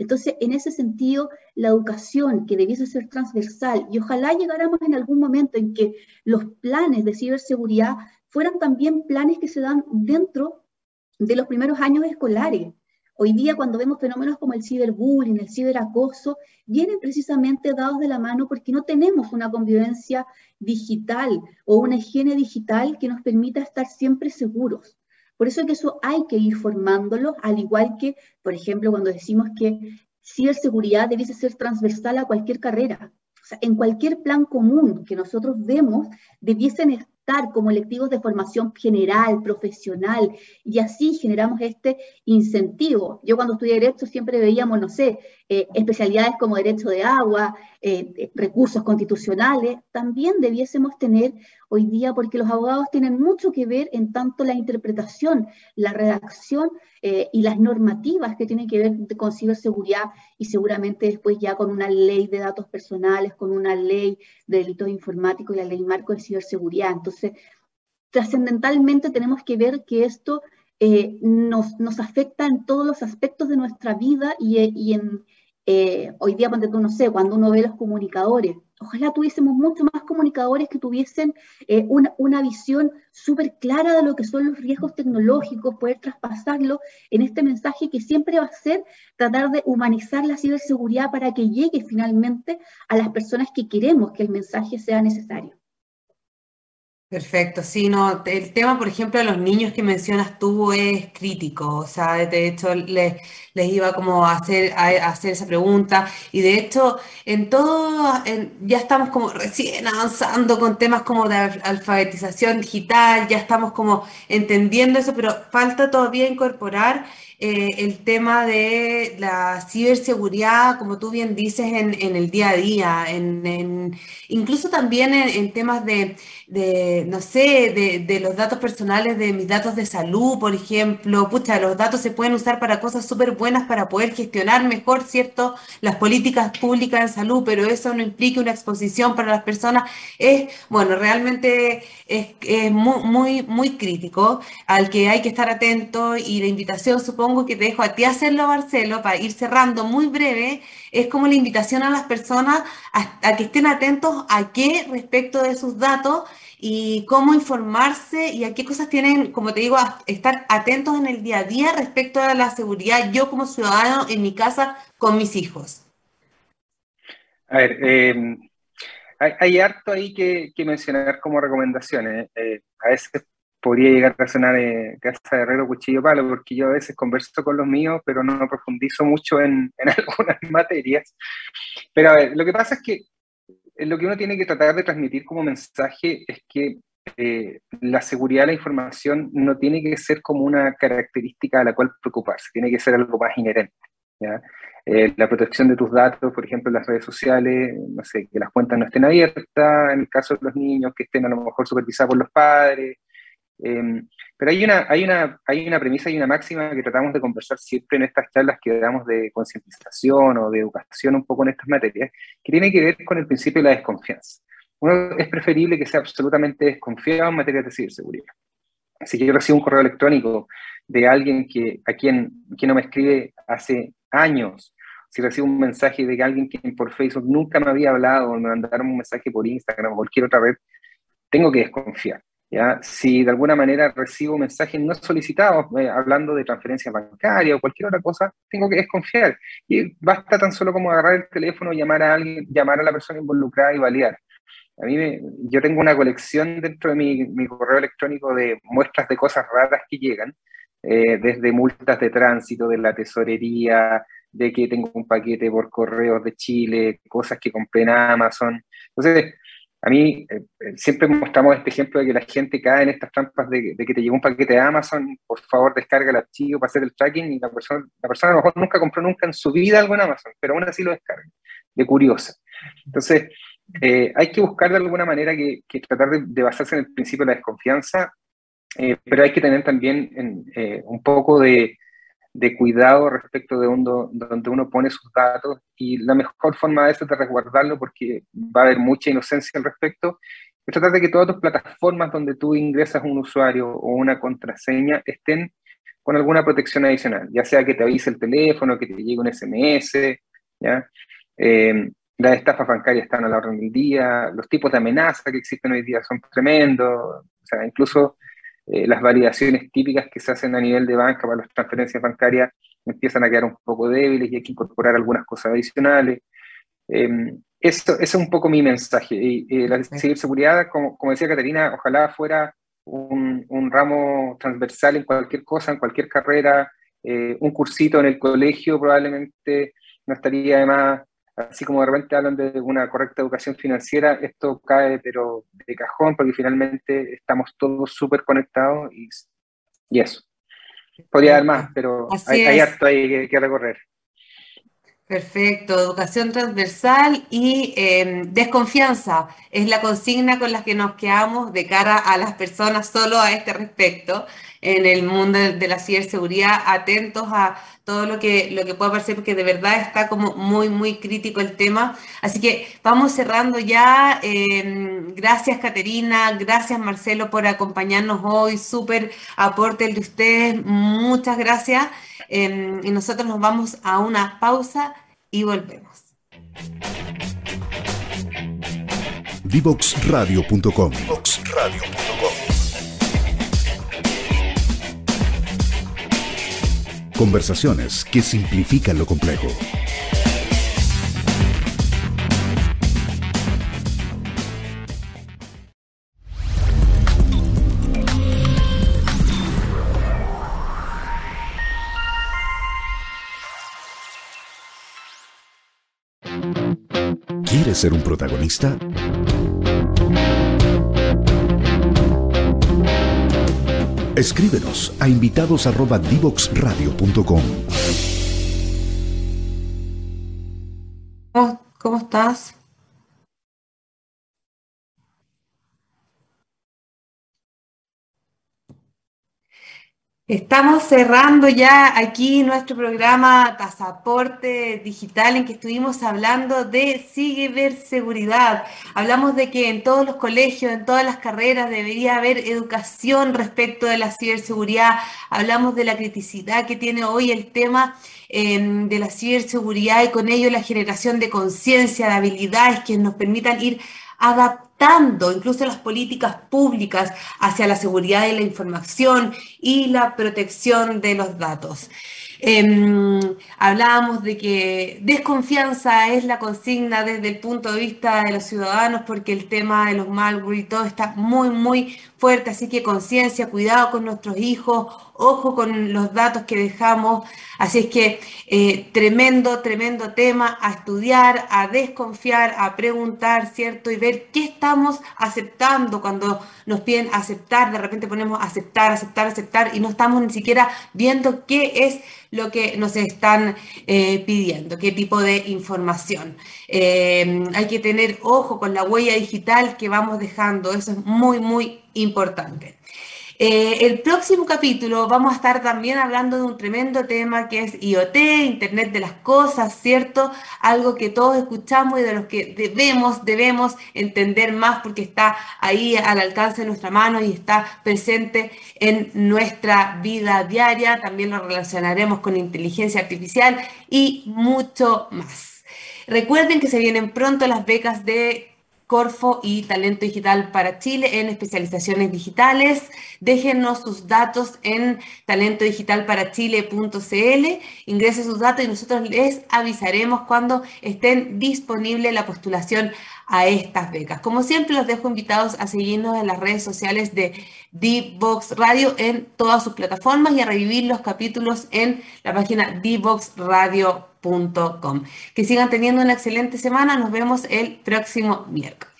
Entonces, en ese sentido, la educación que debiese ser transversal y ojalá llegáramos en algún momento en que los planes de ciberseguridad fueran también planes que se dan dentro de los primeros años escolares. Hoy día cuando vemos fenómenos como el ciberbullying, el ciberacoso, vienen precisamente dados de la mano porque no tenemos una convivencia digital o una higiene digital que nos permita estar siempre seguros. Por eso es que eso hay que ir formándolo, al igual que, por ejemplo, cuando decimos que ciberseguridad debiese ser transversal a cualquier carrera. O sea, en cualquier plan común que nosotros vemos, debiesen como electivos de formación general, profesional, y así generamos este incentivo. Yo cuando estudié Derecho siempre veíamos, no sé, eh, especialidades como Derecho de Agua, eh, recursos constitucionales, también debiésemos tener hoy día, porque los abogados tienen mucho que ver en tanto la interpretación, la redacción eh, y las normativas que tienen que ver con ciberseguridad y seguramente después ya con una ley de datos personales, con una ley de delitos informáticos y la ley marco de ciberseguridad. Entonces, trascendentalmente tenemos que ver que esto eh, nos, nos, afecta en todos los aspectos de nuestra vida y, eh, hoy día, cuando no sé, cuando uno ve los comunicadores, ojalá tuviésemos mucho más comunicadores que tuviesen eh, una, una, visión súper clara de lo que son los riesgos tecnológicos, poder traspasarlo en este mensaje que siempre va a ser tratar de humanizar la ciberseguridad para que llegue finalmente a las personas que queremos que el mensaje sea necesario. Perfecto, sí, no, el tema, por ejemplo, de los niños que mencionas tú es crítico, o sea, de hecho les, les iba como a hacer, a, hacer esa pregunta y de hecho en todo, ya estamos como recién avanzando con temas como de alfabetización digital, ya estamos como entendiendo eso, pero falta todavía incorporar eh, el tema de la ciberseguridad, como tú bien dices, en, el día a día, en, incluso también en, temas de, no sé, de, los datos personales, de mis datos de salud, por ejemplo. Pucha, los datos se pueden usar para cosas súper buenas para poder gestionar mejor, ¿cierto?, las políticas públicas en salud, pero eso no implica una exposición para las personas. Es, bueno, realmente es, es muy, muy, muy crítico al que hay que estar atento y la invitación, supongo, que te dejo a ti hacerlo, Marcelo, para ir cerrando muy breve, es como la invitación a las personas a, que estén atentos a qué respecto de sus datos y cómo informarse y a qué cosas tienen, como te digo, estar atentos en el día a día respecto a la seguridad yo como ciudadano en mi casa con mis hijos. A ver, eh, hay, harto ahí que, mencionar como recomendaciones. Eh, a veces podría llegar a sonar eh, casa de herrero, cuchillo palo, porque yo a veces converso con los míos, pero no profundizo mucho en, en <laughs> algunas materias. Pero a ver, lo que pasa es que lo que uno tiene que tratar de transmitir como mensaje es que eh, la seguridad de la información no tiene que ser como una característica a la cual preocuparse, tiene que ser algo más inherente. Eh, la protección de tus datos, por ejemplo, en las redes sociales, no sé, que las cuentas no estén abiertas, en el caso de los niños, que estén a lo mejor supervisados por los padres, Em, pero hay una, hay, una, hay una premisa y una máxima que tratamos de conversar siempre en estas charlas que damos de concientización o de educación un poco en estas materias, que tiene que ver con el principio de la desconfianza. Uno es preferible que sea absolutamente desconfiado en materia de ciberseguridad. Si yo recibo un correo electrónico de alguien que, a quien, quien no me escribe hace años, si recibo un mensaje de alguien que por Facebook nunca me había hablado, o me mandaron un mensaje por Instagram o cualquier otra red, tengo que desconfiar. ¿Ya? Si de alguna manera recibo mensajes no solicitados, eh, hablando de transferencia bancaria o cualquier otra cosa, tengo que desconfiar. Y basta tan solo como agarrar el teléfono, llamar a alguien, llamar a la persona involucrada y validar. A mí yo tengo una colección dentro de mi, mi, correo electrónico de muestras de cosas raras que llegan, eh, desde multas de tránsito, de la tesorería, de que tengo un paquete por correos de Chile, cosas que compré en Amazon. Entonces, a mí eh, eh, siempre mostramos este ejemplo de que la gente cae en estas trampas de, que te llegó un paquete de Amazon, por favor descarga el archivo para hacer el tracking y la persona, la persona a lo mejor nunca compró nunca en su vida algo en Amazon, pero aún así lo descarga, de curiosa. Entonces, eh, hay que buscar de alguna manera que, tratar de, basarse en el principio de la desconfianza, pero hay que tener también un poco de, de cuidado respecto de donde uno pone sus datos y la mejor forma de eso es de resguardarlo porque va a haber mucha inocencia al respecto. Es tratar de que todas tus plataformas donde tú ingresas un usuario o una contraseña estén con alguna protección adicional, ya sea que te avise el teléfono, que te llegue un SMS, ¿ya? Eh, las estafas bancarias están a la orden del día, los tipos de amenaza que existen hoy día son tremendos, o sea, incluso eh, las validaciones típicas que se hacen a nivel de banca para las transferencias bancarias empiezan a quedar un poco débiles y hay que incorporar algunas cosas adicionales. Em, eso, es un poco mi mensaje. Y, la ciberseguridad, como, como, decía Caterina, ojalá fuera un, un, ramo transversal en cualquier cosa, en cualquier carrera, eh, un cursito en el colegio probablemente no estaría de más así como de repente hablan de una correcta educación financiera, esto cae pero de cajón porque finalmente estamos todos súper conectados y, y, eso. Podría haber más, pero hay, hay, harto ahí que, recorrer. Perfecto, educación transversal y em, desconfianza es la consigna con la que nos quedamos de cara a las personas solo a este respecto en el mundo de la ciberseguridad, atentos a todo lo que, lo que pueda parecer, porque de verdad está como muy, muy crítico el tema. Así que vamos cerrando ya. Em, gracias, Caterina. Gracias, Marcelo, por acompañarnos hoy. Súper aporte el de ustedes. Muchas gracias. Em, y nosotros nos vamos a una pausa y volvemos. Divoxradio.com Conversaciones que simplifican lo complejo. ¿Quieres ser un protagonista? Escríbenos a invitados@divoxradio.com. ¿Cómo, ¿Cómo estás? Estamos cerrando ya aquí nuestro programa Pasaporte Digital en que estuvimos hablando de ciberseguridad. Hablamos de que en todos los colegios, en todas las carreras debería haber educación respecto de la ciberseguridad. Hablamos de la criticidad que tiene hoy el tema em, de la ciberseguridad y con ello la generación de conciencia, de habilidades que nos permitan ir adaptando incluso las políticas públicas hacia la seguridad de la información y la protección de los datos. Em, hablábamos de que desconfianza es la consigna desde el punto de vista de los ciudadanos porque el tema de los malware y todo está muy, muy fuerte, así que conciencia, cuidado con nuestros hijos, ojo con los datos que dejamos, así es que eh, tremendo, tremendo tema a estudiar, a desconfiar, a preguntar, ¿cierto? Y ver qué estamos aceptando cuando nos piden aceptar, de repente ponemos aceptar, aceptar, aceptar y no estamos ni siquiera viendo qué es lo que nos están eh, pidiendo, qué tipo de información. Eh, hay que tener ojo con la huella digital que vamos dejando, eso es muy, muy importante. Eh, el próximo capítulo vamos a estar también hablando de un tremendo tema que es IoT, Internet de las Cosas, ¿cierto? Algo que todos escuchamos y de los que debemos, debemos entender más porque está ahí al alcance de nuestra mano y está presente en nuestra vida diaria. También lo relacionaremos con inteligencia artificial y mucho más. Recuerden que se vienen pronto las becas de Corfo y Talento Digital para Chile en especializaciones digitales. Déjenos sus datos en talentodigitalparachile.cl, ingrese sus datos y nosotros les avisaremos cuando estén disponible la postulación a estas becas. Como siempre, los dejo invitados a seguirnos en las redes sociales de D-Box Radio en todas sus plataformas y a revivir los capítulos en la página dboxradio.com. Que sigan teniendo una excelente semana. Nos vemos el próximo miércoles.